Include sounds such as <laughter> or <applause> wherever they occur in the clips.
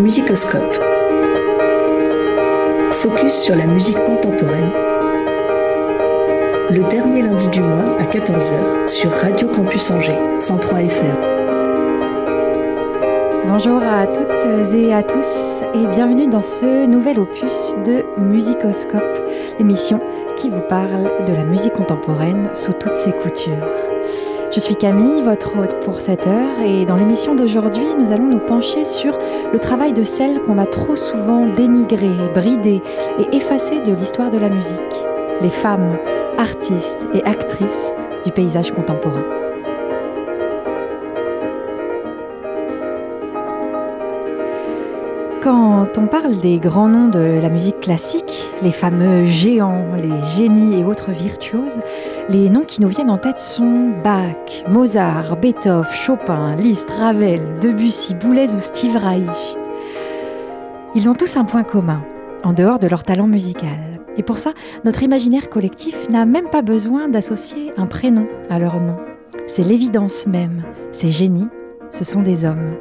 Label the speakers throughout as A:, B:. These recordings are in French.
A: Musicoscope. Focus sur la musique contemporaine. Le dernier lundi du mois à 14h sur Radio Campus Angers, 103 FM.
B: Bonjour à toutes et à tous et bienvenue dans ce nouvel opus de Musicoscope, l'émission qui vous parle de la musique contemporaine sous toutes ses coutures. Je suis Camille, votre hôte pour cette heure, et dans l'émission d'aujourd'hui, nous allons nous pencher sur le travail de celles qu'on a trop souvent dénigrées, bridées et effacées de l'histoire de la musique, les femmes, artistes et actrices du paysage contemporain. Quand on parle des grands noms de la musique classique, les fameux géants, les génies et autres virtuoses, les noms qui nous viennent en tête sont Bach, Mozart, Beethoven, Chopin, Liszt, Ravel, Debussy, Boulez ou Steve Reich. Ils ont tous un point commun, en dehors de leur talent musical. Et pour ça, notre imaginaire collectif n'a même pas besoin d'associer un prénom à leur nom. C'est l'évidence même. Ces génies, ce sont des hommes.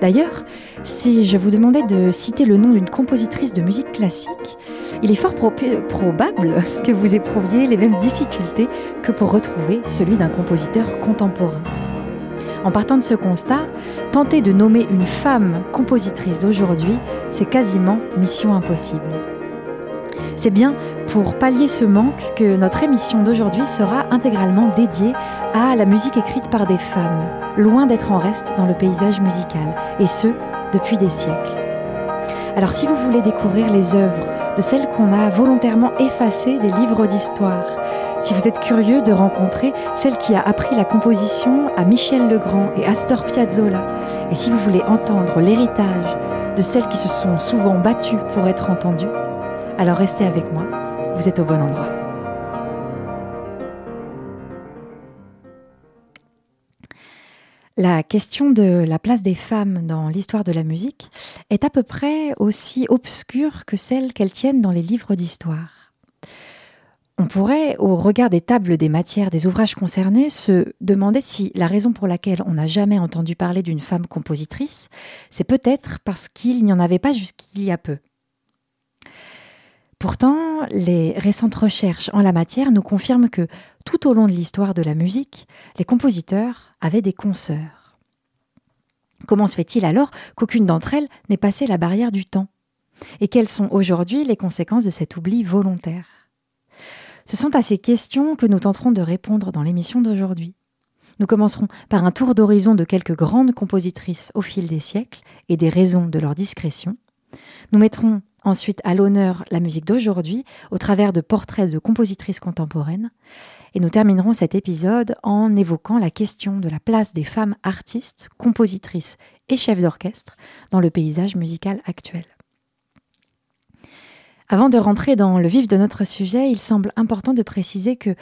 B: D'ailleurs, si je vous demandais de citer le nom d'une compositrice de musique classique, il est fort probable que vous éprouviez les mêmes difficultés que pour retrouver celui d'un compositeur contemporain. En partant de ce constat, tenter de nommer une femme compositrice d'aujourd'hui, c'est quasiment mission impossible. C'est bien pour pallier ce manque que notre émission d'aujourd'hui sera intégralement dédiée à la musique écrite par des femmes, loin d'être en reste dans le paysage musical, et ce, depuis des siècles. Alors si vous voulez découvrir les œuvres de celles qu'on a volontairement effacées des livres d'histoire, si vous êtes curieux de rencontrer celle qui a appris la composition à Michel Legrand et Astor Piazzolla, et si vous voulez entendre l'héritage de celles qui se sont souvent battues pour être entendues, alors restez avec moi, vous êtes au bon endroit. La question de la place des femmes dans l'histoire de la musique est à peu près aussi obscure que celle qu'elles tiennent dans les livres d'histoire. On pourrait, au regard des tables des matières des ouvrages concernés, se demander si la raison pour laquelle on n'a jamais entendu parler d'une femme compositrice, c'est peut-être parce qu'il n'y en avait pas jusqu'il y a peu. Pourtant, les récentes recherches en la matière nous confirment que tout au long de l'histoire de la musique, les compositeurs avaient des consoeurs. Comment se fait-il alors qu'aucune d'entre elles n'ait passé la barrière du temps? Et quelles sont aujourd'hui les conséquences de cet oubli volontaire? Ce sont à ces questions que nous tenterons de répondre dans l'émission d'aujourd'hui. Nous commencerons par un tour d'horizon de quelques grandes compositrices au fil des siècles et des raisons de leur discrétion. Nous mettrons ensuite à l'honneur la musique d'aujourd'hui au travers de portraits de compositrices contemporaines. Et nous terminerons cet épisode en évoquant la question de la place des femmes artistes, compositrices et chefs d'orchestre dans le paysage musical actuel. Avant de rentrer dans le vif de notre sujet, il semble important de préciser que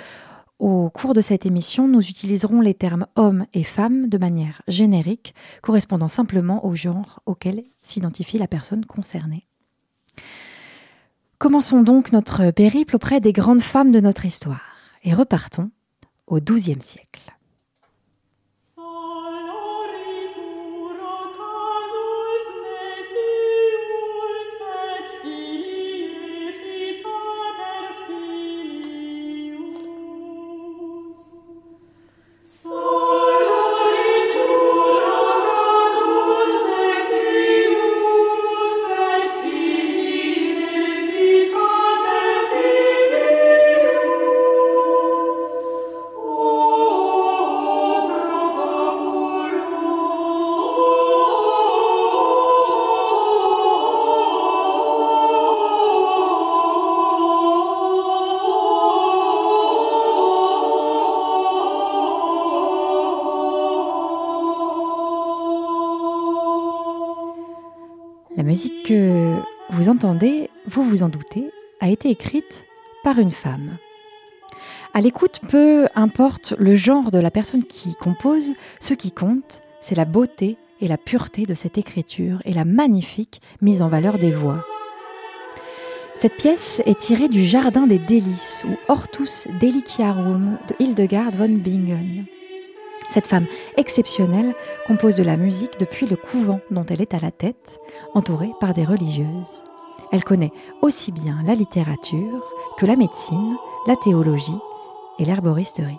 B: au cours de cette émission, nous utiliserons les termes hommes et femmes de manière générique, correspondant simplement au genre auquel s'identifie la personne concernée. Commençons donc notre périple auprès des grandes femmes de notre histoire et repartons au XIIe siècle. Une femme. À l'écoute, peu importe le genre de la personne qui compose, ce qui compte, c'est la beauté et la pureté de cette écriture et la magnifique mise en valeur des voix. Cette pièce est tirée du Jardin des délices ou Hortus Deliciarum de Hildegard von Bingen. Cette femme exceptionnelle compose de la musique depuis le couvent dont elle est à la tête, entourée par des religieuses. Elle connaît aussi bien la littérature que la médecine, la théologie et l'herboristerie.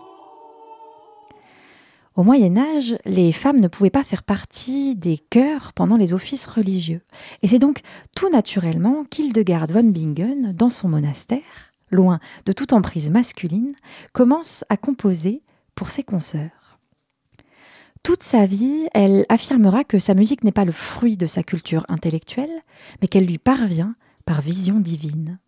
B: Au Moyen Âge, les femmes ne pouvaient pas faire partie des chœurs pendant les offices religieux. Et c'est donc tout naturellement qu'Hildegard von Bingen, dans son monastère, loin de toute emprise masculine, commence à composer pour ses consoeurs. Toute sa vie, elle affirmera que sa musique n'est pas le fruit de sa culture intellectuelle, mais qu'elle lui parvient par vision divine.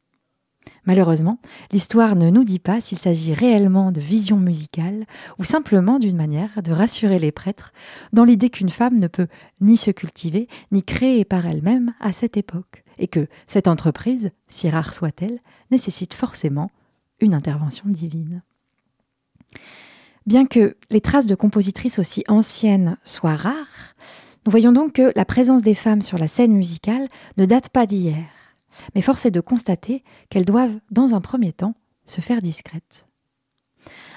B: Malheureusement, l'histoire ne nous dit pas s'il s'agit réellement de vision musicale ou simplement d'une manière de rassurer les prêtres dans l'idée qu'une femme ne peut ni se cultiver ni créer par elle-même à cette époque, et que cette entreprise, si rare soit-elle, nécessite forcément une intervention divine. Bien que les traces de compositrices aussi anciennes soient rares, nous voyons donc que la présence des femmes sur la scène musicale ne date pas d'hier mais force est de constater qu'elles doivent, dans un premier temps, se faire discrètes.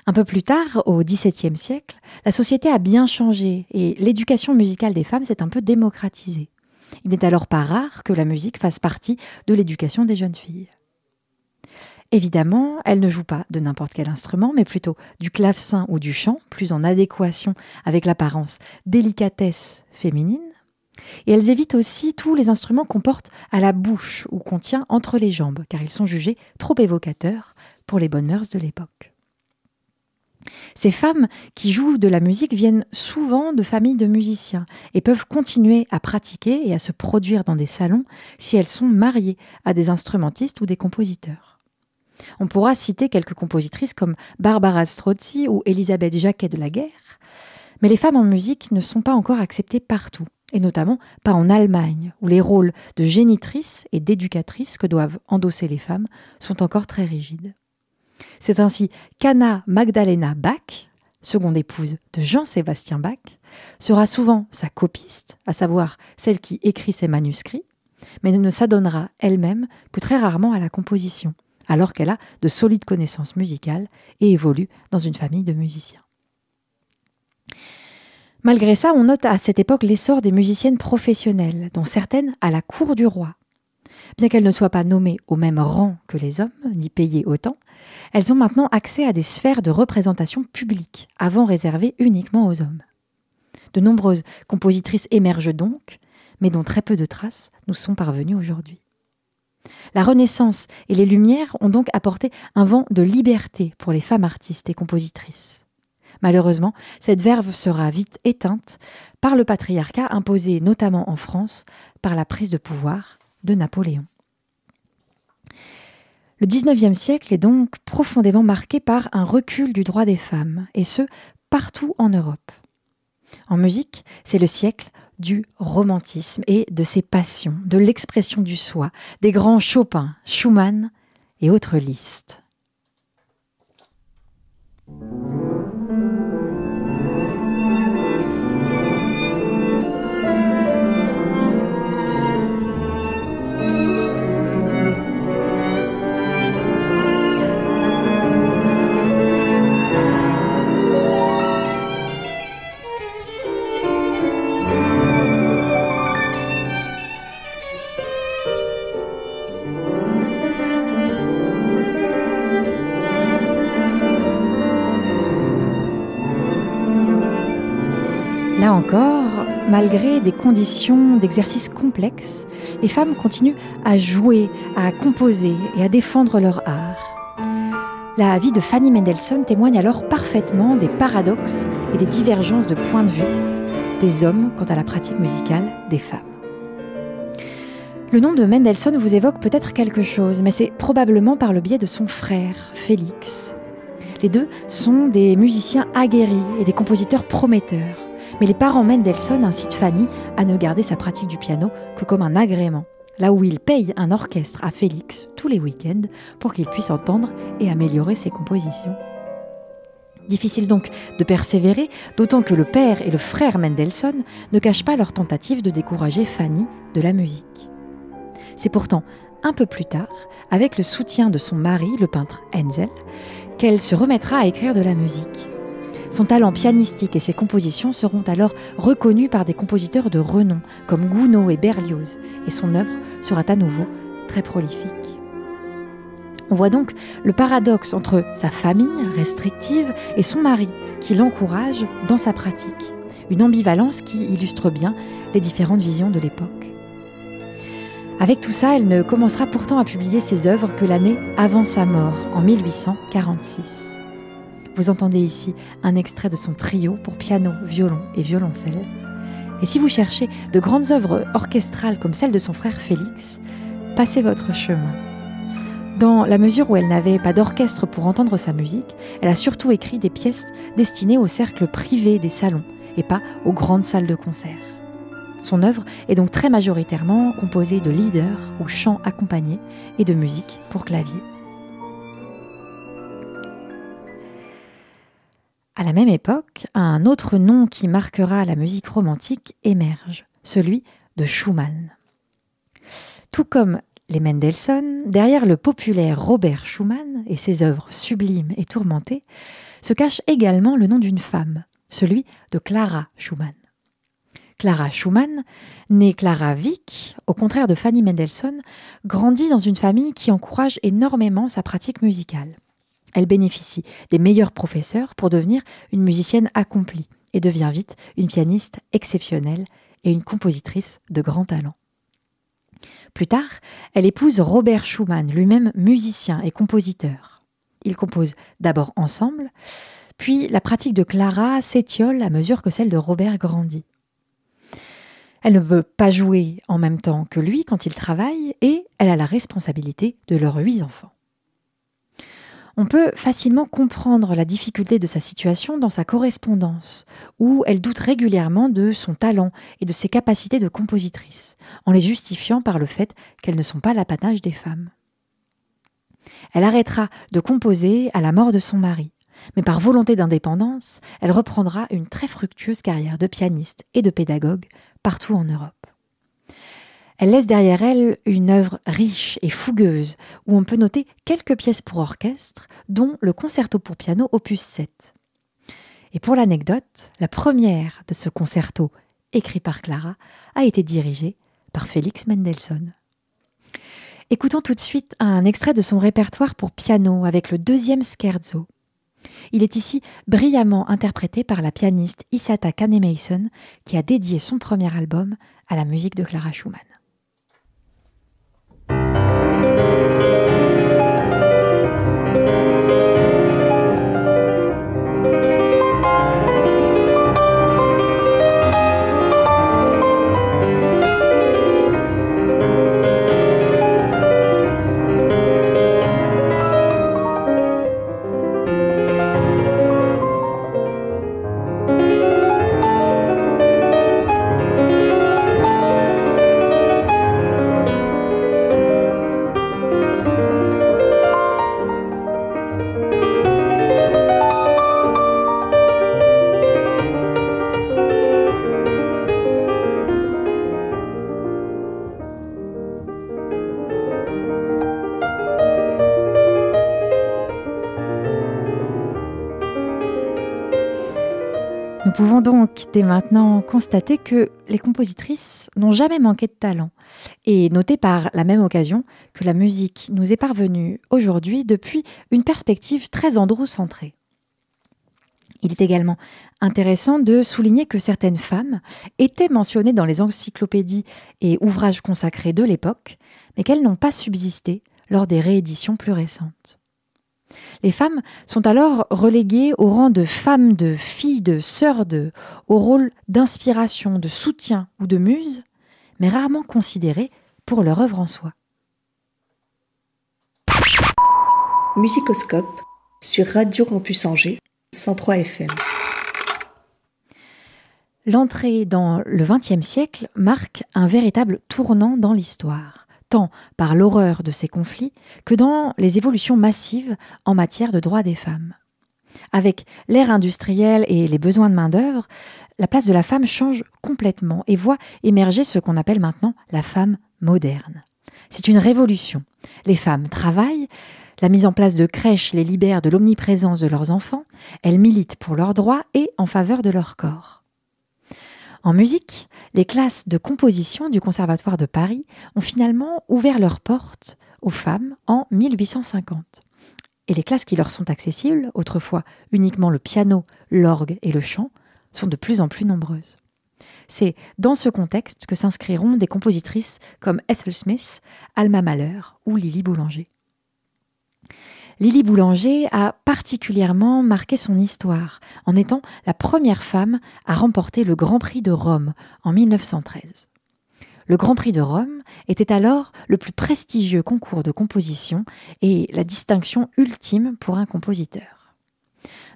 B: Un peu plus tard, au XVIIe siècle, la société a bien changé et l'éducation musicale des femmes s'est un peu démocratisée. Il n'est alors pas rare que la musique fasse partie de l'éducation des jeunes filles. Évidemment, elles ne jouent pas de n'importe quel instrument, mais plutôt du clavecin ou du chant, plus en adéquation avec l'apparence délicatesse féminine, et elles évitent aussi tous les instruments qu'on porte à la bouche ou qu'on tient entre les jambes, car ils sont jugés trop évocateurs pour les bonnes mœurs de l'époque. Ces femmes qui jouent de la musique viennent souvent de familles de musiciens et peuvent continuer à pratiquer et à se produire dans des salons si elles sont mariées à des instrumentistes ou des compositeurs. On pourra citer quelques compositrices comme Barbara Strozzi ou Elisabeth Jacquet de la Guerre, mais les femmes en musique ne sont pas encore acceptées partout et notamment pas en Allemagne, où les rôles de génitrice et d'éducatrice que doivent endosser les femmes sont encore très rigides. C'est ainsi qu'Anna Magdalena Bach, seconde épouse de Jean-Sébastien Bach, sera souvent sa copiste, à savoir celle qui écrit ses manuscrits, mais ne s'adonnera elle-même que très rarement à la composition, alors qu'elle a de solides connaissances musicales et évolue dans une famille de musiciens. Malgré ça, on note à cette époque l'essor des musiciennes professionnelles, dont certaines à la cour du roi. Bien qu'elles ne soient pas nommées au même rang que les hommes, ni payées autant, elles ont maintenant accès à des sphères de représentation publique, avant réservées uniquement aux hommes. De nombreuses compositrices émergent donc, mais dont très peu de traces nous sont parvenues aujourd'hui. La Renaissance et les Lumières ont donc apporté un vent de liberté pour les femmes artistes et compositrices. Malheureusement, cette verve sera vite éteinte par le patriarcat imposé notamment en France par la prise de pouvoir de Napoléon. Le XIXe siècle est donc profondément marqué par un recul du droit des femmes, et ce, partout en Europe. En musique, c'est le siècle du romantisme et de ses passions, de l'expression du soi, des grands Chopin, Schumann et autres listes. Encore, malgré des conditions d'exercice complexes, les femmes continuent à jouer, à composer et à défendre leur art. La vie de Fanny Mendelssohn témoigne alors parfaitement des paradoxes et des divergences de point de vue des hommes quant à la pratique musicale des femmes. Le nom de Mendelssohn vous évoque peut-être quelque chose, mais c'est probablement par le biais de son frère, Félix. Les deux sont des musiciens aguerris et des compositeurs prometteurs mais les parents Mendelssohn incitent Fanny à ne garder sa pratique du piano que comme un agrément, là où ils payent un orchestre à Félix tous les week-ends pour qu'il puisse entendre et améliorer ses compositions. Difficile donc de persévérer, d'autant que le père et le frère Mendelssohn ne cachent pas leur tentative de décourager Fanny de la musique. C'est pourtant un peu plus tard, avec le soutien de son mari, le peintre Hensel, qu'elle se remettra à écrire de la musique. Son talent pianistique et ses compositions seront alors reconnus par des compositeurs de renom comme Gounod et Berlioz, et son œuvre sera à nouveau très prolifique. On voit donc le paradoxe entre sa famille restrictive et son mari qui l'encourage dans sa pratique. Une ambivalence qui illustre bien les différentes visions de l'époque. Avec tout ça, elle ne commencera pourtant à publier ses œuvres que l'année avant sa mort, en 1846. Vous entendez ici un extrait de son trio pour piano, violon et violoncelle. Et si vous cherchez de grandes œuvres orchestrales comme celle de son frère Félix, passez votre chemin. Dans la mesure où elle n'avait pas d'orchestre pour entendre sa musique, elle a surtout écrit des pièces destinées au cercle privé des salons et pas aux grandes salles de concert. Son œuvre est donc très majoritairement composée de leaders ou chants accompagnés et de musique pour clavier. À la même époque, un autre nom qui marquera la musique romantique émerge, celui de Schumann. Tout comme les Mendelssohn, derrière le populaire Robert Schumann et ses œuvres sublimes et tourmentées, se cache également le nom d'une femme, celui de Clara Schumann. Clara Schumann, née Clara Wieck, au contraire de Fanny Mendelssohn, grandit dans une famille qui encourage énormément sa pratique musicale. Elle bénéficie des meilleurs professeurs pour devenir une musicienne accomplie et devient vite une pianiste exceptionnelle et une compositrice de grand talent. Plus tard, elle épouse Robert Schumann, lui-même musicien et compositeur. Ils composent d'abord ensemble, puis la pratique de Clara s'étiole à mesure que celle de Robert grandit. Elle ne veut pas jouer en même temps que lui quand il travaille et elle a la responsabilité de leurs huit enfants. On peut facilement comprendre la difficulté de sa situation dans sa correspondance, où elle doute régulièrement de son talent et de ses capacités de compositrice, en les justifiant par le fait qu'elles ne sont pas l'apanage des femmes. Elle arrêtera de composer à la mort de son mari, mais par volonté d'indépendance, elle reprendra une très fructueuse carrière de pianiste et de pédagogue partout en Europe. Elle laisse derrière elle une œuvre riche et fougueuse où on peut noter quelques pièces pour orchestre, dont le concerto pour piano opus 7. Et pour l'anecdote, la première de ce concerto, écrit par Clara, a été dirigée par Félix Mendelssohn. Écoutons tout de suite un extrait de son répertoire pour piano avec le deuxième scherzo. Il est ici brillamment interprété par la pianiste Isata Kanemason qui a dédié son premier album à la musique de Clara Schumann. Dès maintenant constater que les compositrices n'ont jamais manqué de talent et noter par la même occasion que la musique nous est parvenue aujourd'hui depuis une perspective très androcentrée. Il est également intéressant de souligner que certaines femmes étaient mentionnées dans les encyclopédies et ouvrages consacrés de l'époque, mais qu'elles n'ont pas subsisté lors des rééditions plus récentes. Les femmes sont alors reléguées au rang de femmes, de filles, de sœurs, de, au rôle d'inspiration, de soutien ou de muse, mais rarement considérées pour leur œuvre en soi.
A: Musicoscope sur Radio Campus Angers 103 FM.
B: L'entrée dans le XXe siècle marque un véritable tournant dans l'histoire tant par l'horreur de ces conflits que dans les évolutions massives en matière de droits des femmes. Avec l'ère industrielle et les besoins de main-d'œuvre, la place de la femme change complètement et voit émerger ce qu'on appelle maintenant la femme moderne. C'est une révolution. Les femmes travaillent, La mise en place de crèches les libère de l'omniprésence de leurs enfants, elles militent pour leurs droits et en faveur de leur corps. En musique, les classes de composition du Conservatoire de Paris ont finalement ouvert leurs portes aux femmes en 1850. Et les classes qui leur sont accessibles, autrefois uniquement le piano, l'orgue et le chant, sont de plus en plus nombreuses. C'est dans ce contexte que s'inscriront des compositrices comme Ethel Smith, Alma Mahler ou Lily Boulanger. Lily Boulanger a particulièrement marqué son histoire en étant la première femme à remporter le Grand Prix de Rome en 1913. Le Grand Prix de Rome était alors le plus prestigieux concours de composition et la distinction ultime pour un compositeur.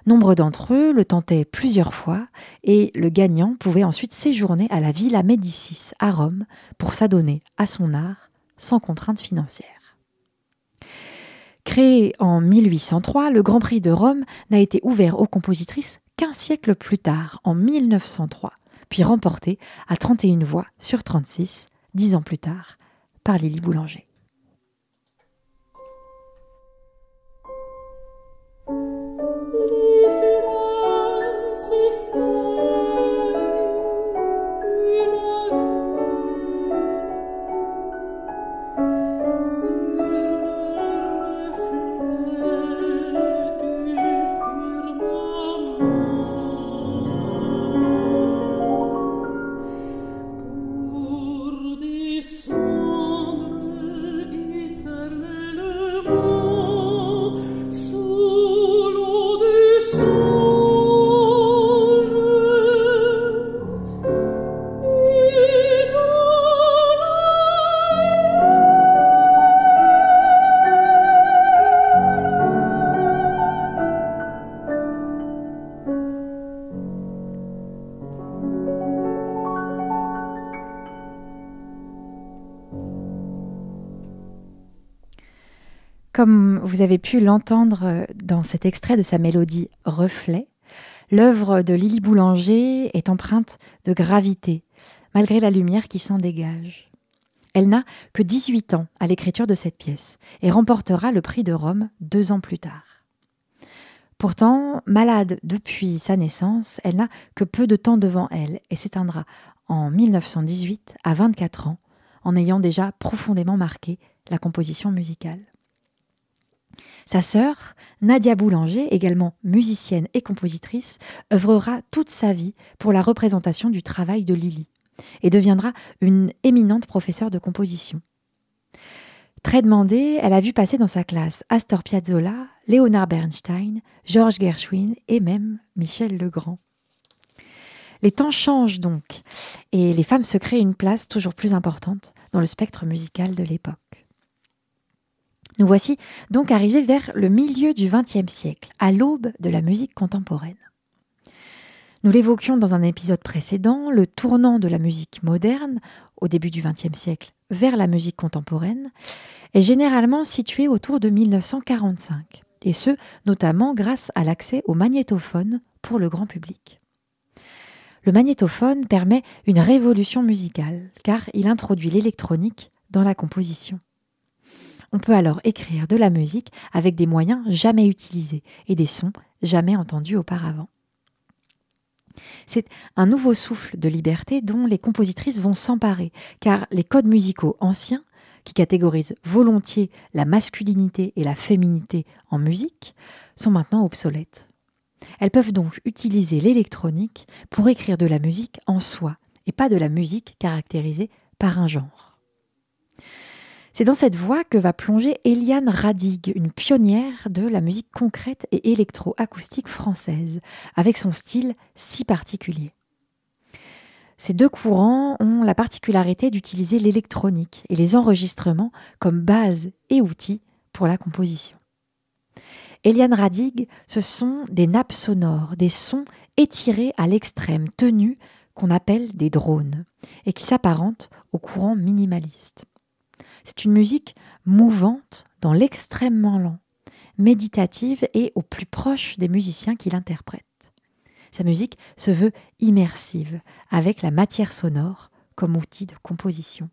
B: Nombre d'entre eux le tentaient plusieurs fois et le gagnant pouvait ensuite séjourner à la Villa Médicis à Rome pour s'adonner à son art sans contrainte financière. Créé en 1803, le Grand Prix de Rome n'a été ouvert aux compositrices qu'un siècle plus tard, en 1903, puis remporté à 31 voix sur 36, dix ans plus tard, par Lily Boulanger. Vous avez pu l'entendre euh, dans cet extrait de sa mélodie Reflet, l'œuvre de Lily Boulanger est empreinte de gravité, malgré la lumière qui s'en dégage. Elle n'a que 18 ans à l'écriture de cette pièce et remportera le prix de Rome deux ans plus tard. Pourtant, malade depuis sa naissance, elle n'a que peu de temps devant elle et s'éteindra en 1918 à 24 ans, en ayant déjà profondément marqué la composition musicale. Sa sœur, Nadia Boulanger, également musicienne et compositrice, œuvrera toute sa vie pour la représentation du travail de Lily et deviendra une éminente professeure de composition. Très demandée, elle a vu passer dans sa classe Astor Piazzolla, Leonard Bernstein, Georges Gershwin et même Michel Legrand. Les temps changent donc et les femmes se créent une place toujours plus importante dans le spectre musical de l'époque. Nous voici donc arrivés vers le milieu du XXe siècle, à l'aube de la musique contemporaine. Nous l'évoquions dans un épisode précédent, le tournant de la musique moderne, au début du XXe siècle, vers la musique contemporaine, est généralement situé autour de 1945, et ce, notamment grâce à l'accès au magnétophone pour le grand public. Le magnétophone permet une révolution musicale, car il introduit l'électronique dans la composition. On peut alors écrire de la musique avec des moyens jamais utilisés et des sons jamais entendus auparavant. C'est un nouveau souffle de liberté dont les compositrices vont s'emparer, car les codes musicaux anciens, qui catégorisent volontiers la masculinité et la féminité en musique, sont maintenant obsolètes. Elles peuvent donc utiliser l'électronique pour écrire de la musique en soi, et pas de la musique caractérisée par un genre. C'est dans cette voie que va plonger Eliane Radig, une pionnière de la musique concrète et électro-acoustique française, avec son style si particulier. Ces deux courants ont la particularité d'utiliser l'électronique et les enregistrements comme base et outil pour la composition. Eliane Radig, ce sont des nappes sonores, des sons étirés à l'extrême, tenus, qu'on appelle des drones, et qui s'apparentent au courant minimaliste. C'est une musique mouvante dans l'extrêmement lent, méditative et au plus proche des musiciens qui l'interprètent. Sa musique se veut immersive, avec la matière sonore comme outil de composition.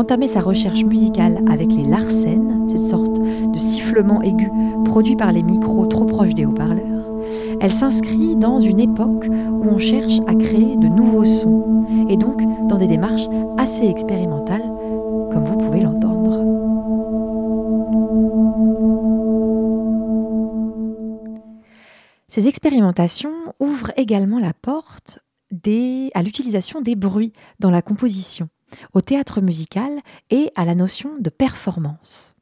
B: Entamé sa recherche musicale avec les Larsen, cette sorte de sifflement aigu produit par les micros trop proches des haut-parleurs, elle s'inscrit dans une époque où on cherche à créer de nouveaux sons, et donc dans des démarches assez expérimentales, comme vous pouvez l'entendre. Ces expérimentations ouvrent également la porte à l'utilisation des bruits dans la composition, au théâtre musical et à la notion de performance.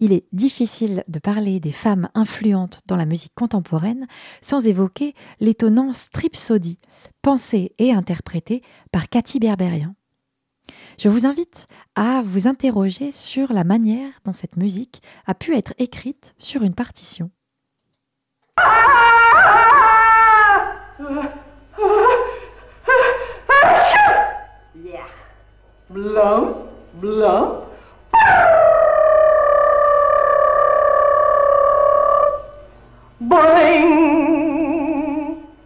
B: Il est difficile de parler des femmes influentes dans la musique contemporaine sans évoquer l'étonnant Stripsody, pensé et interprété par Cathy Berberian. Je vous invite à vous interroger sur la manière dont cette musique a pu être écrite sur une partition. <laughs> blum, blum. Boing!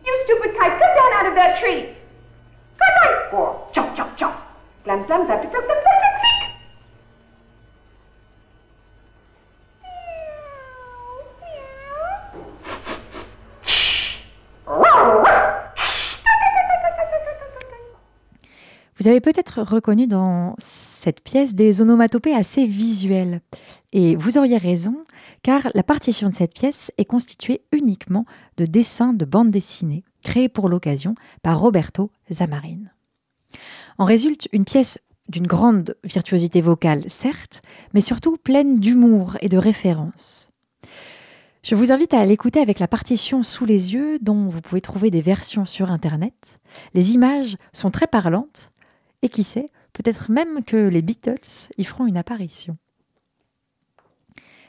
B: You stupid kite, come down out of that tree. Good night, squirrel. Chomp, chomp, chomp. Glam, glam, glam, glam, glam, glam, glam, Vous avez peut-être reconnu dans cette pièce des onomatopées assez visuelles. Et vous auriez raison, car la partition de cette pièce est constituée uniquement de dessins de bandes dessinées, créés pour l'occasion par Roberto Zamarin. En résulte une pièce d'une grande virtuosité vocale, certes, mais surtout pleine d'humour et de références. Je vous invite à l'écouter avec la partition sous les yeux, dont vous pouvez trouver des versions sur Internet. Les images sont très parlantes, et qui sait, peut-être même que les Beatles y feront une apparition.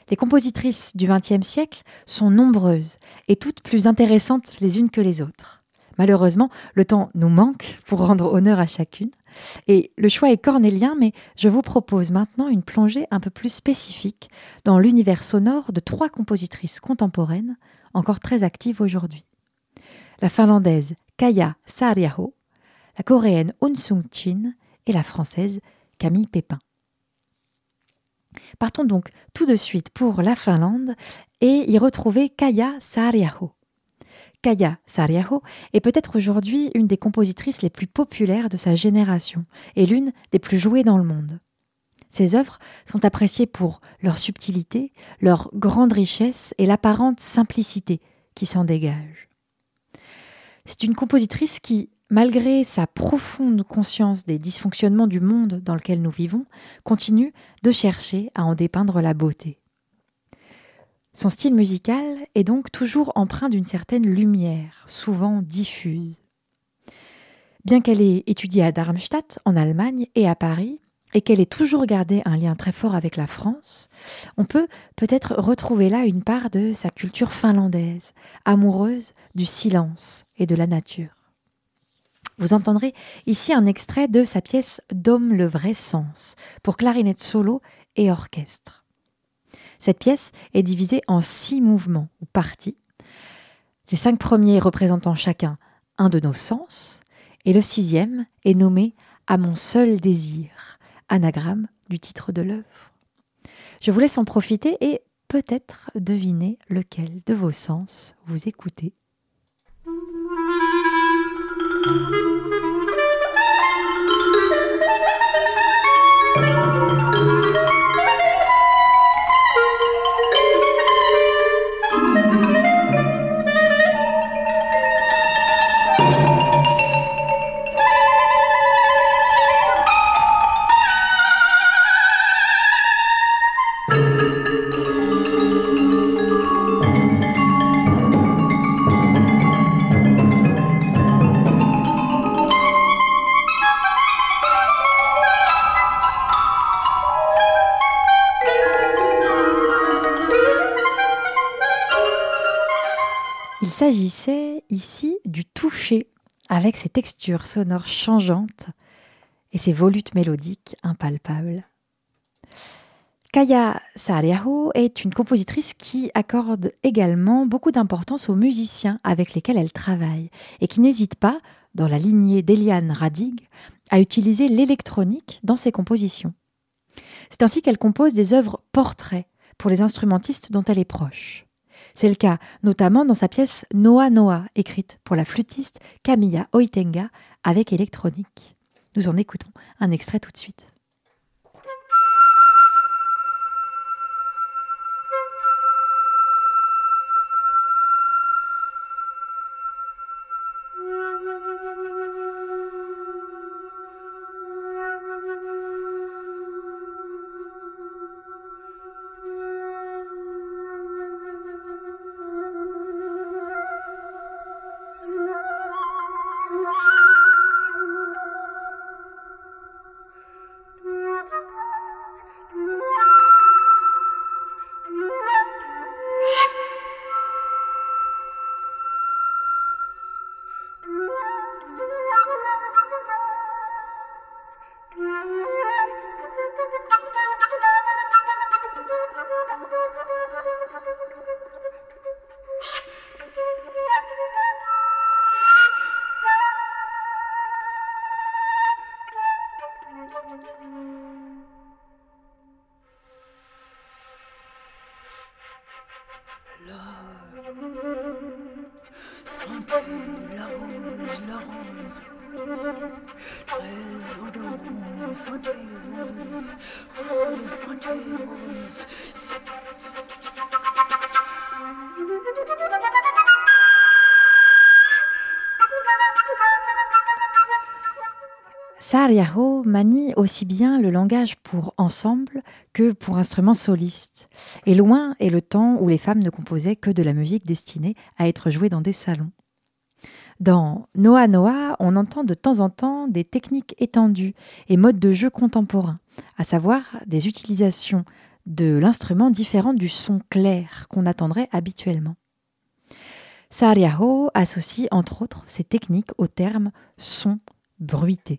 B: Les compositrices du XXe siècle sont nombreuses et toutes plus intéressantes les unes que les autres. Malheureusement, le temps nous manque pour rendre honneur à chacune. Et le choix est cornélien, mais je vous propose maintenant une plongée un peu plus spécifique dans l'univers sonore de trois compositrices contemporaines encore très actives aujourd'hui. La finlandaise Kaya Saariaho, la coréenne Unsung Chin et la française Camille Pépin. Partons donc tout de suite pour la Finlande et y retrouver Kaya Saariaho. Kaya Saariaho est peut-être aujourd'hui une des compositrices les plus populaires de sa génération et l'une des plus jouées dans le monde. Ses œuvres sont appréciées pour leur subtilité, leur grande richesse et l'apparente simplicité qui s'en dégage. C'est une compositrice qui malgré sa profonde conscience des dysfonctionnements du monde dans lequel nous vivons, continue de chercher à en dépeindre la beauté. Son style musical est donc toujours empreint d'une certaine lumière, souvent diffuse. Bien qu'elle ait étudié à Darmstadt, en Allemagne, et à Paris, et qu'elle ait toujours gardé un lien très fort avec la France, on peut peut-être retrouver là une part de sa culture finlandaise, amoureuse du silence et de la nature. Vous entendrez ici un extrait de sa pièce Dôme le vrai sens pour clarinette solo et orchestre. Cette pièce est divisée en six mouvements ou parties, les cinq premiers représentant chacun un de nos sens, et le sixième est nommé À mon seul désir, anagramme du titre de l'œuvre. Je vous laisse en profiter et peut-être deviner lequel de vos sens vous écoutez. Thank you. S'agissait ici du toucher, avec ses textures sonores changeantes et ses volutes mélodiques impalpables. Kaya Saariaho est une compositrice qui accorde également beaucoup d'importance aux musiciens avec lesquels elle travaille et qui n'hésite pas, dans la lignée d'Eliane Radig, à utiliser l'électronique dans ses compositions. C'est ainsi qu'elle compose des œuvres portraits pour les instrumentistes dont elle est proche. C'est le cas notamment dans sa pièce Noa Noa, écrite pour la flûtiste Camilla Oitenga avec électronique. Nous en écoutons un extrait tout de suite. Sariaho manie aussi bien le langage pour ensemble que pour instruments solistes. Et loin est le temps où les femmes ne composaient que de la musique destinée à être jouée dans des salons. Dans Noa Noa, on entend de temps en temps des techniques étendues et modes de jeu contemporains, à savoir des utilisations de l'instrument différentes du son clair qu'on attendrait habituellement. Sariaho associe entre autres ces techniques au terme son bruité.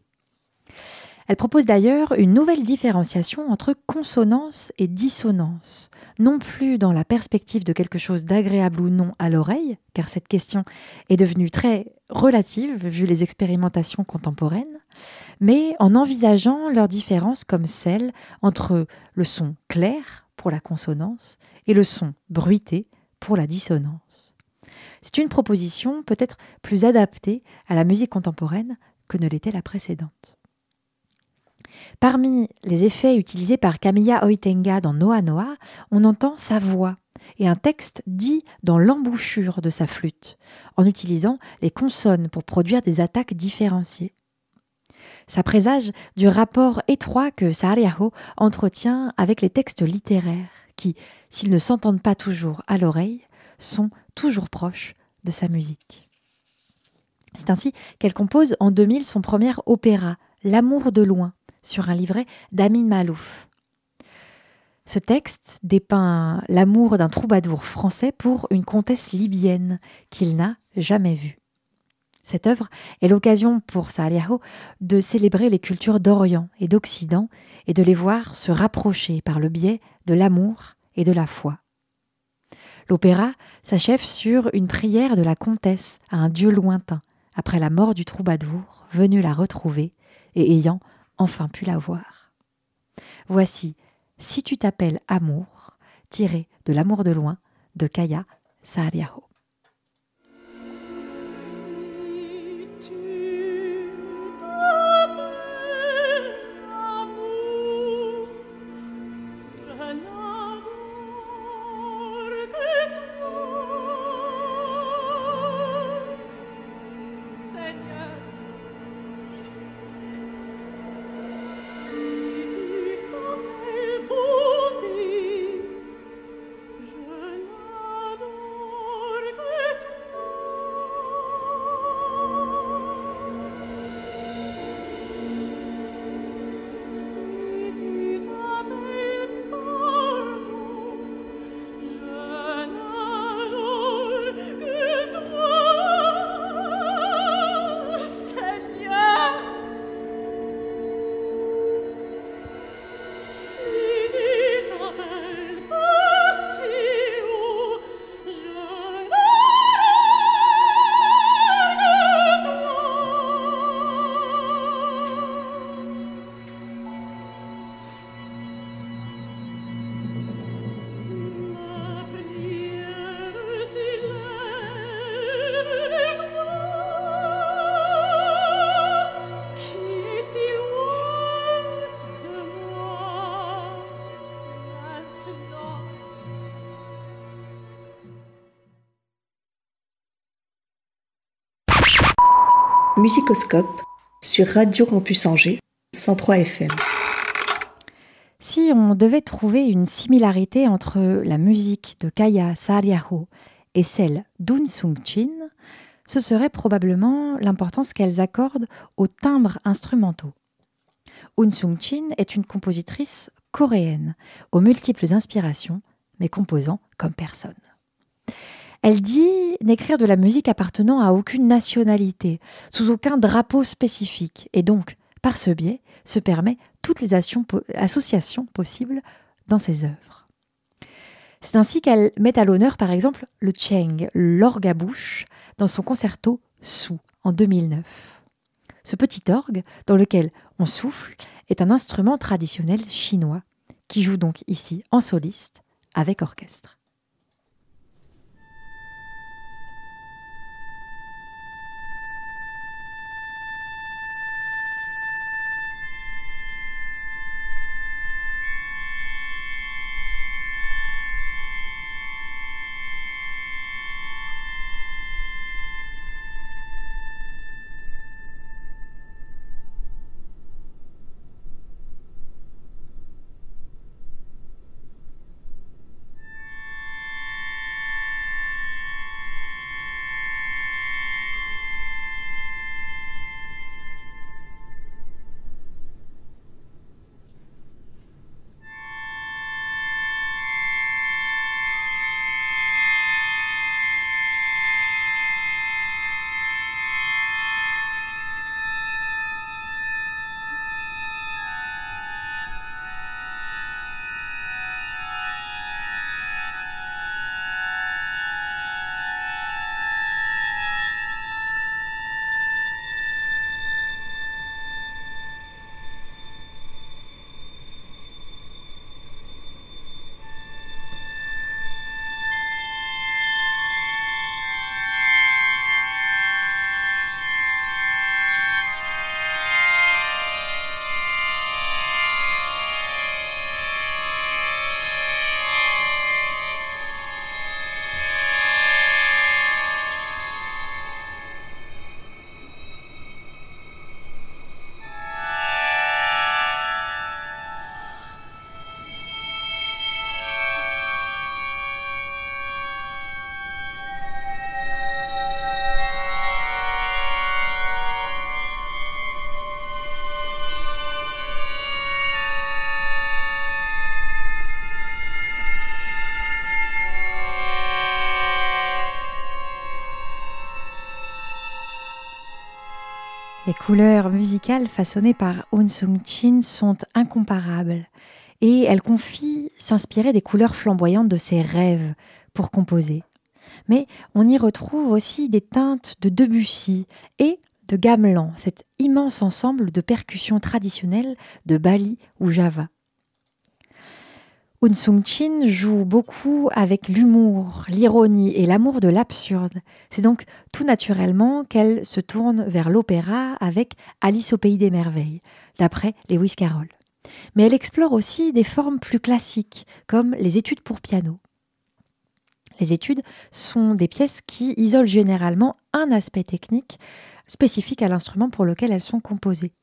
B: Elle propose d'ailleurs une nouvelle différenciation entre consonance et dissonance, non plus dans la perspective de quelque chose d'agréable ou non à l'oreille, car cette question est devenue très relative vu les expérimentations contemporaines, mais en envisageant leur différence comme celle entre le son clair pour la consonance et le son bruité pour la dissonance. C'est une proposition peut-être plus adaptée à la musique contemporaine que ne l'était la précédente. Parmi les effets utilisés par Camilla Oitenga dans Noa Noa, on entend sa voix et un texte dit dans l'embouchure de sa flûte, en utilisant les consonnes pour produire des attaques différenciées. Ça présage du rapport étroit que Saariaho entretient avec les textes littéraires, qui, s'ils ne s'entendent pas toujours à l'oreille, sont toujours proches de sa musique. C'est ainsi qu'elle compose en 2000 son premier opéra, L'amour de loin, sur un livret d'Amin Malouf. Ce texte dépeint l'amour d'un troubadour français pour une comtesse libyenne qu'il n'a jamais vue. Cette œuvre est l'occasion pour Saaliaho de célébrer les cultures d'Orient et d'Occident et de les voir se rapprocher par le biais de l'amour et de la foi. L'opéra s'achève sur une prière de la comtesse à un dieu lointain, après la mort du troubadour, venu la retrouver et ayant enfin pu la voir. Voici Si tu t'appelles Amour, tiré de L'amour de loin de Kaya Saariaho.
A: Musicoscope sur Radio Campus Angers 103 FM.
B: Si on devait trouver une similarité entre la musique de Kaya Saariaho et celle d'Un Sung Chin, ce serait probablement l'importance qu'elles accordent aux timbres instrumentaux. Un Sung Chin est une compositrice coréenne, aux multiples inspirations, mais composant comme personne. Elle dit n'écrire de la musique appartenant à aucune nationalité, sous aucun drapeau spécifique, et donc, par ce biais, se permet toutes les associations possibles dans ses œuvres. C'est ainsi qu'elle met à l'honneur, par exemple, le cheng, l'orgue à bouche, dans son concerto Sou en 2009. Ce petit orgue, dans lequel on souffle, est un instrument traditionnel chinois qui joue donc ici en soliste avec orchestre. Les couleurs musicales façonnées par Un Sung Chin sont incomparables et elle confie s'inspirer des couleurs flamboyantes de ses rêves pour composer. Mais on y retrouve aussi des teintes de Debussy et de gamelan, cet immense ensemble de percussions traditionnelles de Bali ou Java. Un Sung Chin joue beaucoup avec l'humour, l'ironie et l'amour de l'absurde. C'est donc tout naturellement qu'elle se tourne vers l'opéra avec Alice au pays des merveilles, d'après Lewis Carroll. Mais elle explore aussi des formes plus classiques, comme les études pour piano. Les études sont des pièces qui isolent généralement un aspect technique spécifique à l'instrument pour lequel elles sont composées.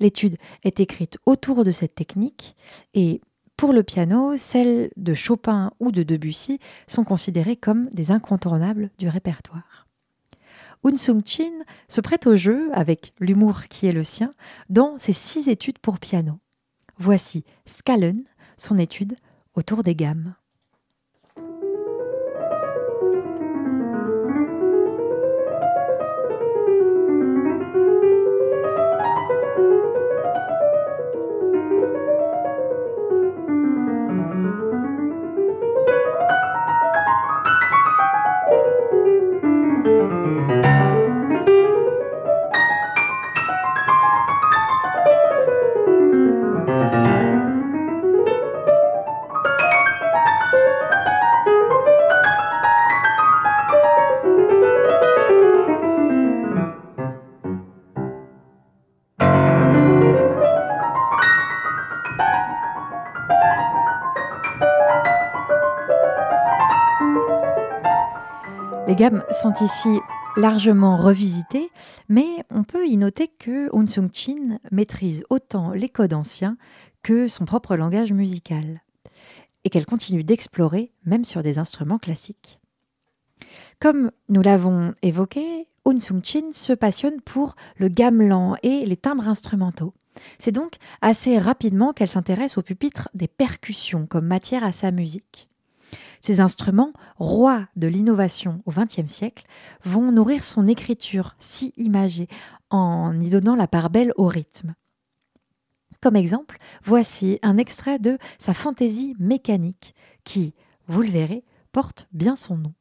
B: L'étude est écrite autour de cette technique et pour le piano, celles de Chopin ou de Debussy sont considérées comme des incontournables du répertoire. Un Sung Chin se prête au jeu, avec l'humour qui est le sien, dans ses six études pour piano. Voici Scalen, son étude autour des gammes. Les gammes sont ici largement revisité, mais on peut y noter que Un Sung Chin maîtrise autant les codes anciens que son propre langage musical, et qu'elle continue d'explorer même sur des instruments classiques. Comme nous l'avons évoqué, Un Sung Chin se passionne pour le gamelan et les timbres instrumentaux. C'est donc assez rapidement qu'elle s'intéresse au pupitre des percussions comme matière à sa musique. Ces instruments, rois de l'innovation au XXe siècle, vont nourrir son écriture si imagée en y donnant la part belle au rythme. Comme exemple, voici un extrait de sa fantaisie mécanique qui, vous le verrez, porte bien son nom.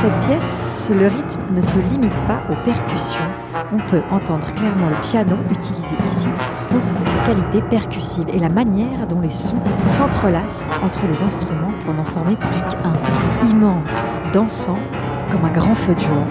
B: cette pièce, le rythme ne se limite pas aux percussions. On peut entendre clairement le piano utilisé ici pour ses qualités percussives et la manière dont les sons s'entrelacent entre les instruments pour n'en former plus qu'un. Immense, dansant, comme un grand feu de joie.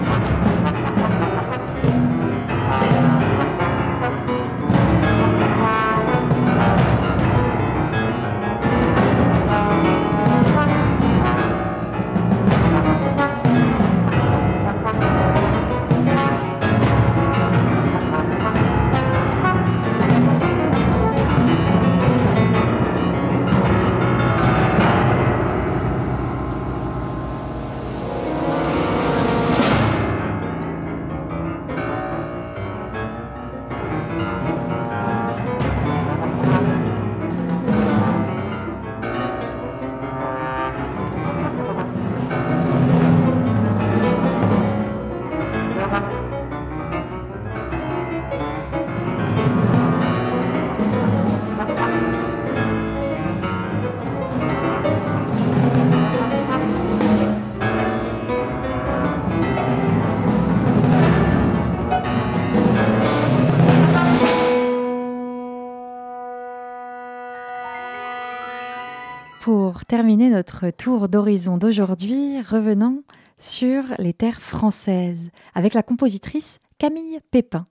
B: Tour d'horizon d'aujourd'hui, revenons sur les terres françaises avec la compositrice Camille Pépin.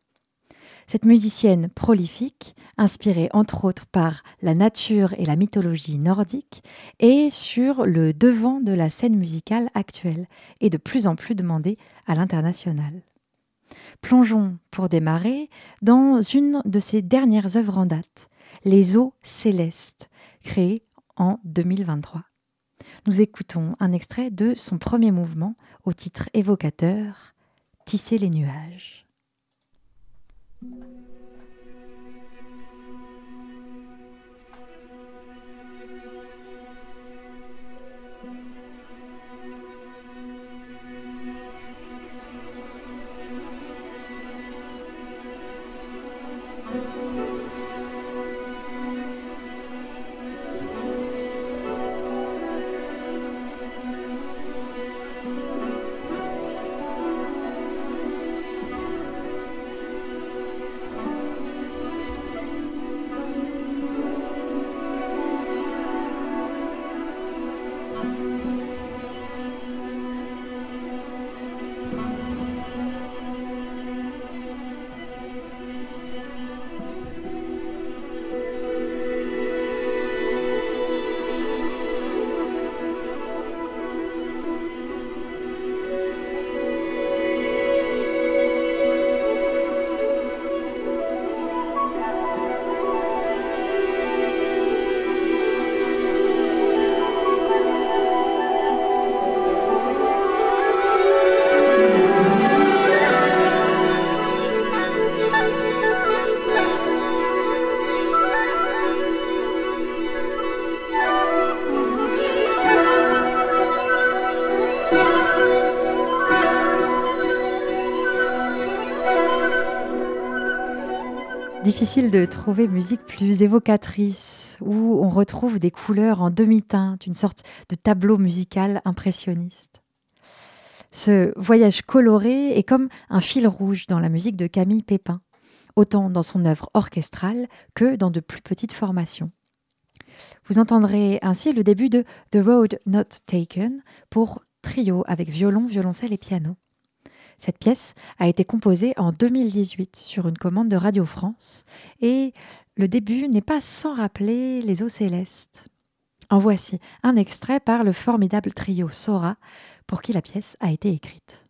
B: Cette musicienne prolifique, inspirée entre autres par la nature et la mythologie nordique, est sur le devant de la scène musicale actuelle et de plus en plus demandée à l'international. Plongeons pour démarrer dans une de ses dernières œuvres en date, Les eaux célestes, créée en 2023. Nous écoutons un extrait de son premier mouvement au titre évocateur Tisser les nuages. Difficile de trouver musique plus évocatrice, où on retrouve des couleurs en demi-teinte, une sorte de tableau musical impressionniste. Ce voyage coloré est comme un fil rouge dans la musique de Camille Pépin, autant dans son œuvre orchestrale que dans de plus petites formations. Vous entendrez ainsi le début de The Road Not Taken pour trio avec violon, violoncelle et piano. Cette pièce a été composée en 2018 sur une commande de Radio France et le début n'est pas sans rappeler les eaux célestes. En voici un extrait par le formidable trio Sora, pour qui la pièce a été écrite.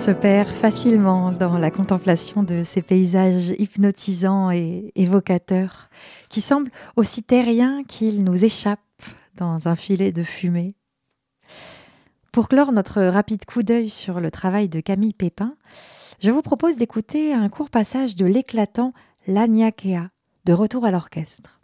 B: Se perd facilement dans la contemplation de ces paysages hypnotisants et évocateurs qui semblent aussi terriens qu'ils nous échappent dans un filet de fumée. Pour clore notre rapide coup d'œil sur le travail de Camille Pépin, je vous propose d'écouter un court passage de l'éclatant L'Agnakea, de retour à l'orchestre.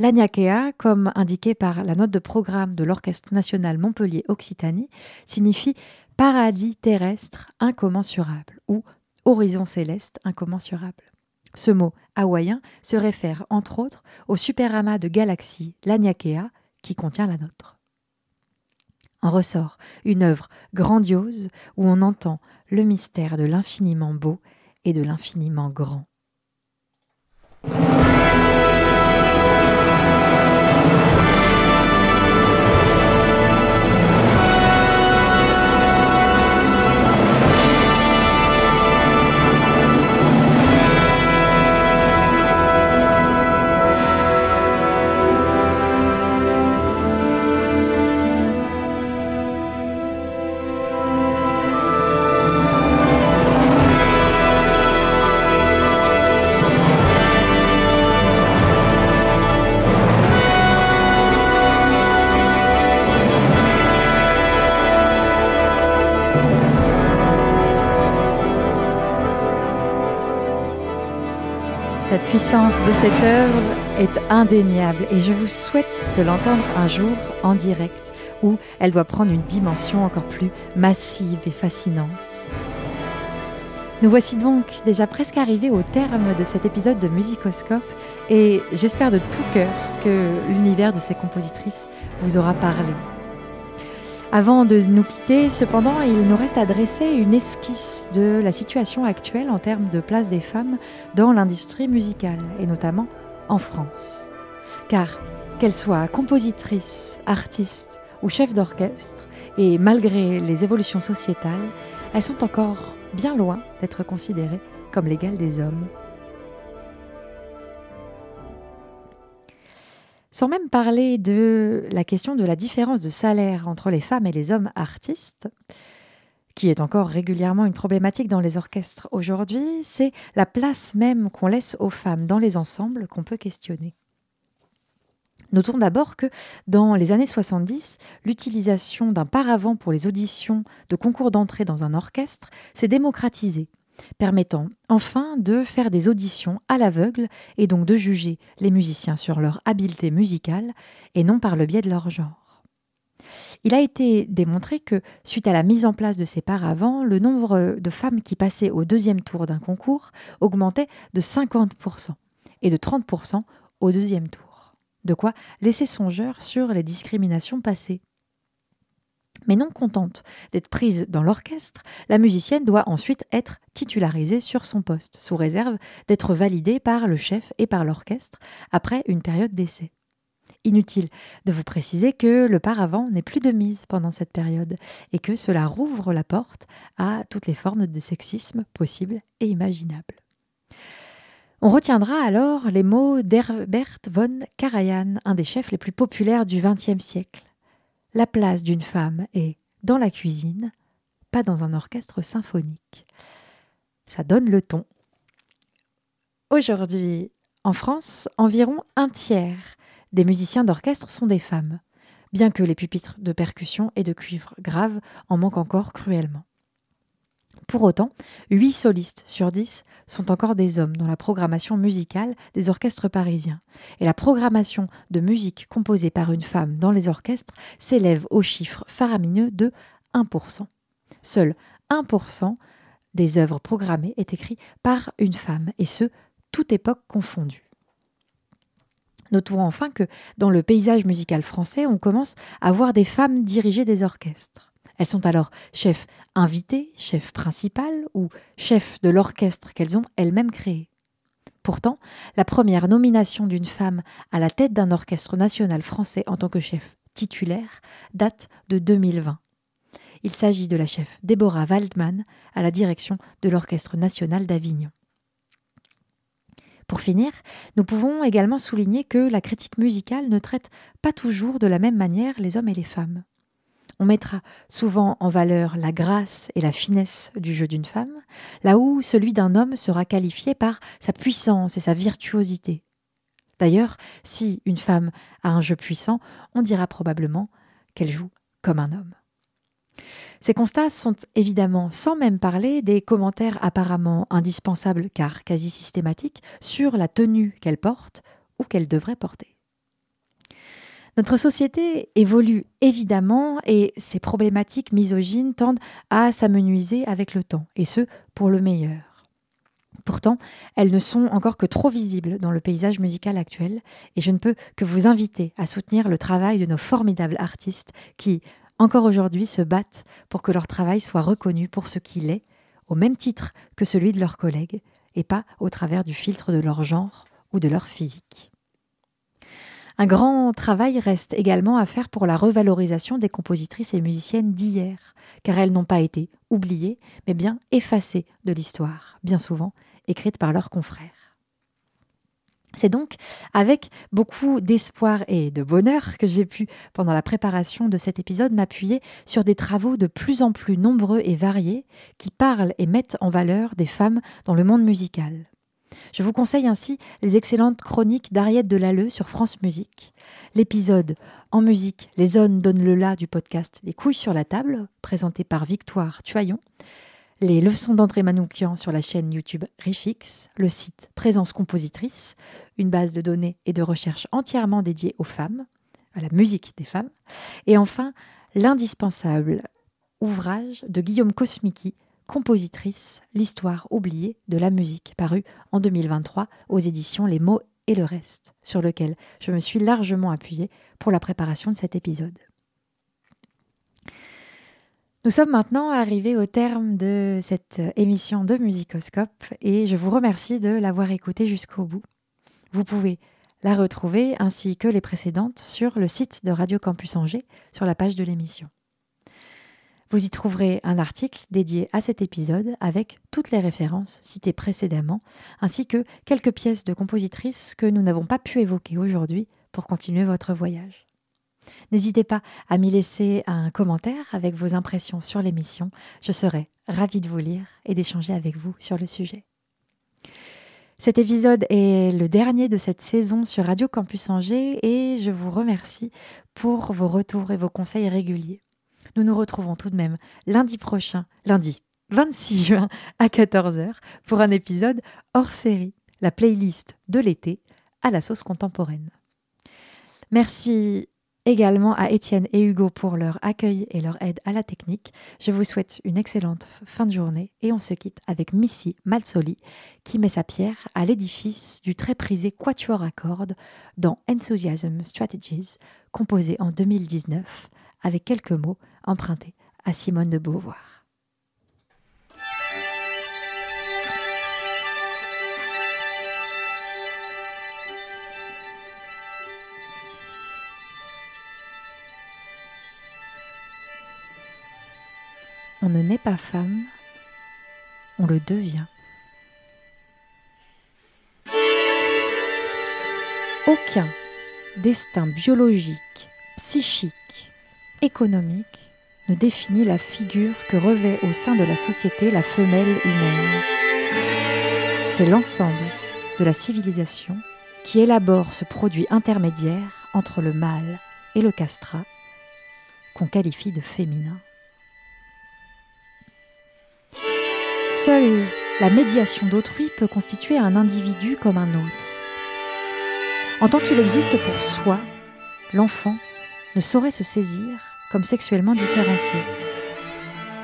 B: L'Agnakea, comme indiqué par la note de programme de l'Orchestre national Montpellier Occitanie, signifie paradis terrestre incommensurable ou horizon céleste incommensurable. Ce mot hawaïen se réfère entre autres au superamas de galaxies, l'Aniakea, qui contient la nôtre. En ressort une œuvre grandiose où on entend le mystère de l'infiniment beau et de l'infiniment grand. Puissance de cette œuvre est indéniable et je vous souhaite de l'entendre un jour en direct où elle doit prendre une dimension encore plus massive et fascinante. Nous voici donc déjà presque arrivés au terme de cet épisode de Musicoscope et j'espère de tout cœur que l'univers de ces compositrices vous aura parlé. Avant de nous quitter, cependant, il nous reste à dresser une esquisse de la situation actuelle en termes de place des femmes dans l'industrie musicale, et notamment en France. Car qu'elles soient compositrices, artistes ou chefs d'orchestre, et malgré les évolutions sociétales, elles sont encore bien loin d'être considérées comme l'égale des hommes. Sans même parler de la question de la différence de salaire entre les femmes et les hommes artistes, qui est encore régulièrement une problématique dans les orchestres aujourd'hui, c'est la place même qu'on laisse aux femmes dans les ensembles qu'on peut questionner. Notons d'abord que dans les années 70, l'utilisation d'un paravent pour les auditions de concours d'entrée dans un orchestre s'est démocratisée permettant enfin de faire des auditions à l'aveugle et donc de juger les musiciens sur leur habileté musicale et non par le biais de leur genre. Il a été démontré que, suite à la mise en place de ces paravents, le nombre de femmes qui passaient au deuxième tour d'un concours augmentait de 50% et de 30% au deuxième tour. De quoi laisser songeur sur les discriminations passées. Mais non contente d'être prise dans l'orchestre, la musicienne doit ensuite être titularisée sur son poste, sous réserve d'être validée par le chef et par l'orchestre après une période d'essai. Inutile de vous préciser que le paravent n'est plus de mise pendant cette période et que cela rouvre la porte à toutes les formes de sexisme possibles et imaginables. On retiendra alors les mots d'Herbert von Karajan, un des chefs les plus populaires du XXe siècle. La place d'une femme est dans la cuisine, pas dans un orchestre symphonique. Ça donne le ton. Aujourd'hui, en France, environ un tiers des musiciens d'orchestre sont des femmes, bien que les pupitres de percussion et de cuivre grave en manquent encore cruellement. Pour autant, 8 solistes sur 10 sont encore des hommes dans la programmation musicale des orchestres parisiens. Et la programmation de musique composée par une femme dans les orchestres s'élève au chiffre faramineux de 1%. Seul 1% des œuvres programmées est écrit par une femme, et ce, toute époque confondue. Notons enfin que dans le paysage musical français, on commence à voir des femmes diriger des orchestres. Elles sont alors chefs invitées, chefs principales ou chefs de l'orchestre qu'elles ont elles-mêmes créé. Pourtant, la première nomination d'une femme à la tête d'un orchestre national français en tant que chef titulaire date de 2020. Il s'agit de la chef Déborah Waldman à la direction de l'Orchestre national d'Avignon. Pour finir, nous pouvons également souligner que la critique musicale ne traite pas toujours de la même manière les hommes et les femmes. On mettra souvent en valeur la grâce et la finesse du jeu d'une femme, là où celui d'un homme sera qualifié par sa puissance et sa virtuosité. D'ailleurs, si une femme a un jeu puissant, on dira probablement qu'elle joue comme un homme. Ces constats sont évidemment sans même parler des commentaires apparemment indispensables car quasi systématiques sur la tenue qu'elle porte ou qu'elle devrait porter. Notre société évolue évidemment et ces problématiques misogynes tendent à s'amenuiser avec le temps, et ce, pour le meilleur. Pourtant, elles ne sont encore que trop visibles dans le paysage musical actuel, et je ne peux que vous inviter à soutenir le travail de nos formidables artistes qui, encore aujourd'hui, se battent pour que leur travail soit reconnu pour ce qu'il est, au même titre que celui de leurs collègues, et pas au travers du filtre de leur genre ou de leur physique. Un grand travail reste également à faire pour la revalorisation des compositrices et musiciennes d'hier, car elles n'ont pas été oubliées, mais bien effacées de l'histoire, bien souvent écrites par leurs confrères. C'est donc avec beaucoup d'espoir et de bonheur que j'ai pu, pendant la préparation de cet épisode, m'appuyer sur des travaux de plus en plus nombreux et variés qui parlent et mettent en valeur des femmes dans le monde musical. Je vous conseille ainsi les excellentes chroniques d'Ariette Delalleux sur France Musique, l'épisode En musique, les zones donnent le la du podcast Les couilles sur la table, présenté par Victoire Tuaillon, les leçons d'André Manoukian sur la chaîne YouTube Rifix, le site Présence Compositrice, une base de données et de recherche entièrement dédiée aux femmes, à la musique des femmes, et enfin l'indispensable ouvrage de Guillaume Kosmiki, compositrice, l'histoire oubliée de la musique, paru en 2023 aux éditions Les mots et le reste, sur lequel je me suis largement appuyée pour la préparation de cet épisode. Nous sommes maintenant arrivés au terme de cette émission de Musicoscope et je vous remercie de l'avoir écoutée jusqu'au bout. Vous pouvez la retrouver ainsi que les précédentes sur le site de Radio Campus Angers sur la page de l'émission. Vous y trouverez un article dédié à cet épisode avec toutes les références citées précédemment, ainsi que quelques pièces de compositrices que nous n'avons pas pu évoquer aujourd'hui pour continuer votre voyage. N'hésitez pas à m'y laisser un commentaire avec vos impressions sur l'émission. Je serai ravie de vous lire et d'échanger avec vous sur le sujet. Cet épisode est le dernier de cette saison sur Radio Campus Angers et je vous remercie pour vos retours et vos conseils réguliers. Nous nous retrouvons tout de même lundi prochain, lundi 26 juin à 14h pour un épisode hors série, la playlist de l'été à la sauce contemporaine. Merci également à Étienne et Hugo pour leur accueil et leur aide à la technique. Je vous souhaite une excellente fin de journée et on se quitte avec Missy Malsoli qui met sa pierre à l'édifice du très prisé Quatuor à cordes dans Enthusiasm Strategies, composé en 2019 avec quelques mots empruntés à Simone de Beauvoir. On ne naît pas femme, on le devient. Aucun destin biologique, psychique, économique ne définit la figure que revêt au sein de la société la femelle humaine. C'est l'ensemble de la civilisation qui élabore ce produit intermédiaire entre le mâle et le castrat qu'on qualifie de féminin. Seule la médiation d'autrui peut constituer un individu comme un autre. En tant qu'il existe pour soi, l'enfant ne saurait se saisir comme sexuellement différencié.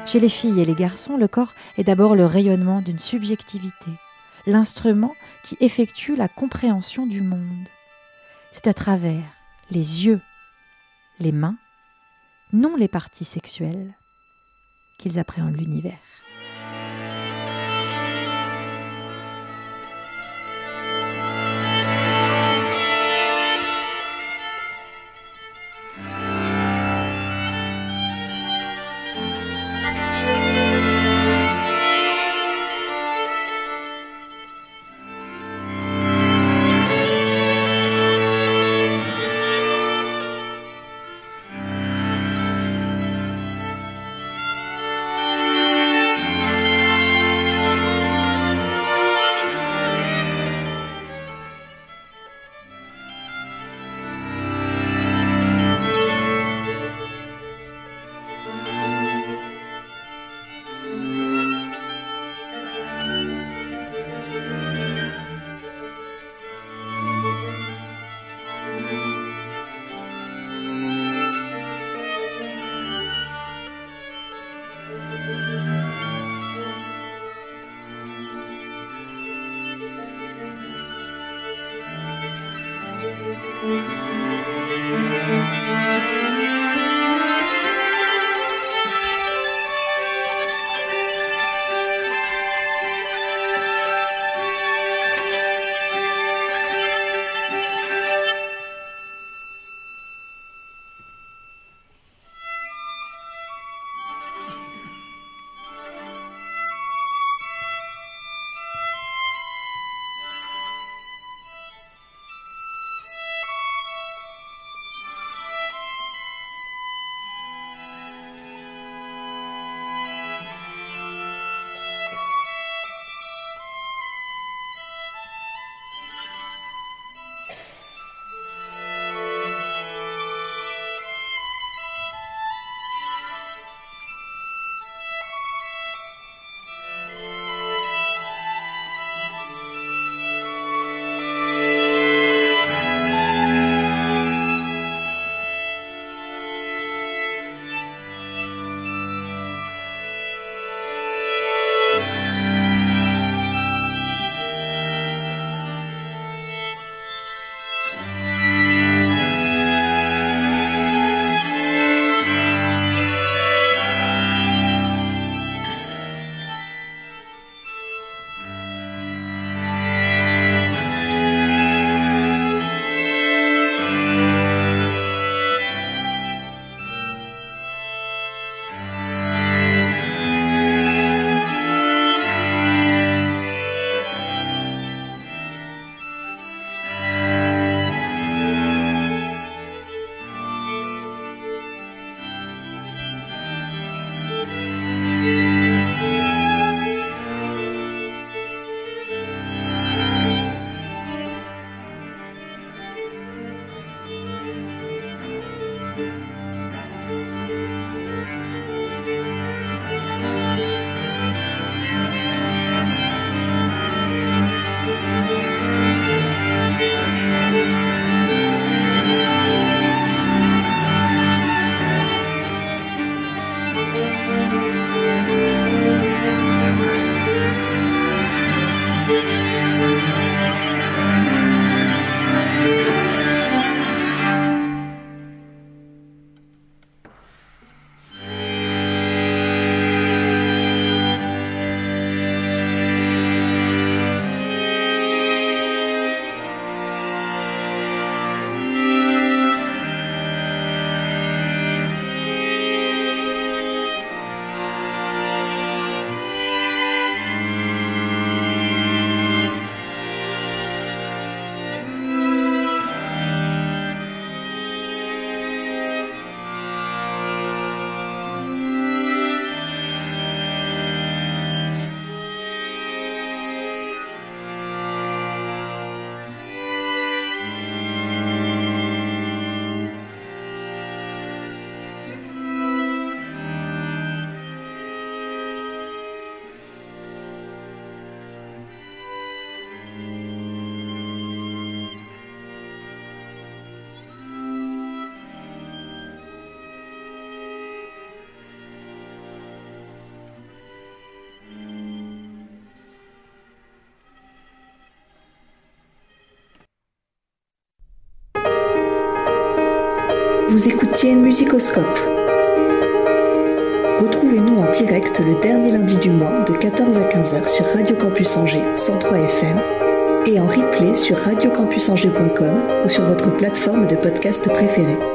B: Chez les filles et les garçons, le corps est d'abord le rayonnement d'une subjectivité, l'instrument qui effectue la compréhension du monde. C'est à travers les yeux, les mains, non les parties sexuelles, qu'ils appréhendent l'univers.
A: Vous écoutiez Musicoscope. Retrouvez-nous en direct le dernier lundi du mois de 14 à 15h sur Radio Campus Angers 103 FM et en replay sur radiocampusangers.com ou sur votre plateforme de podcast préférée.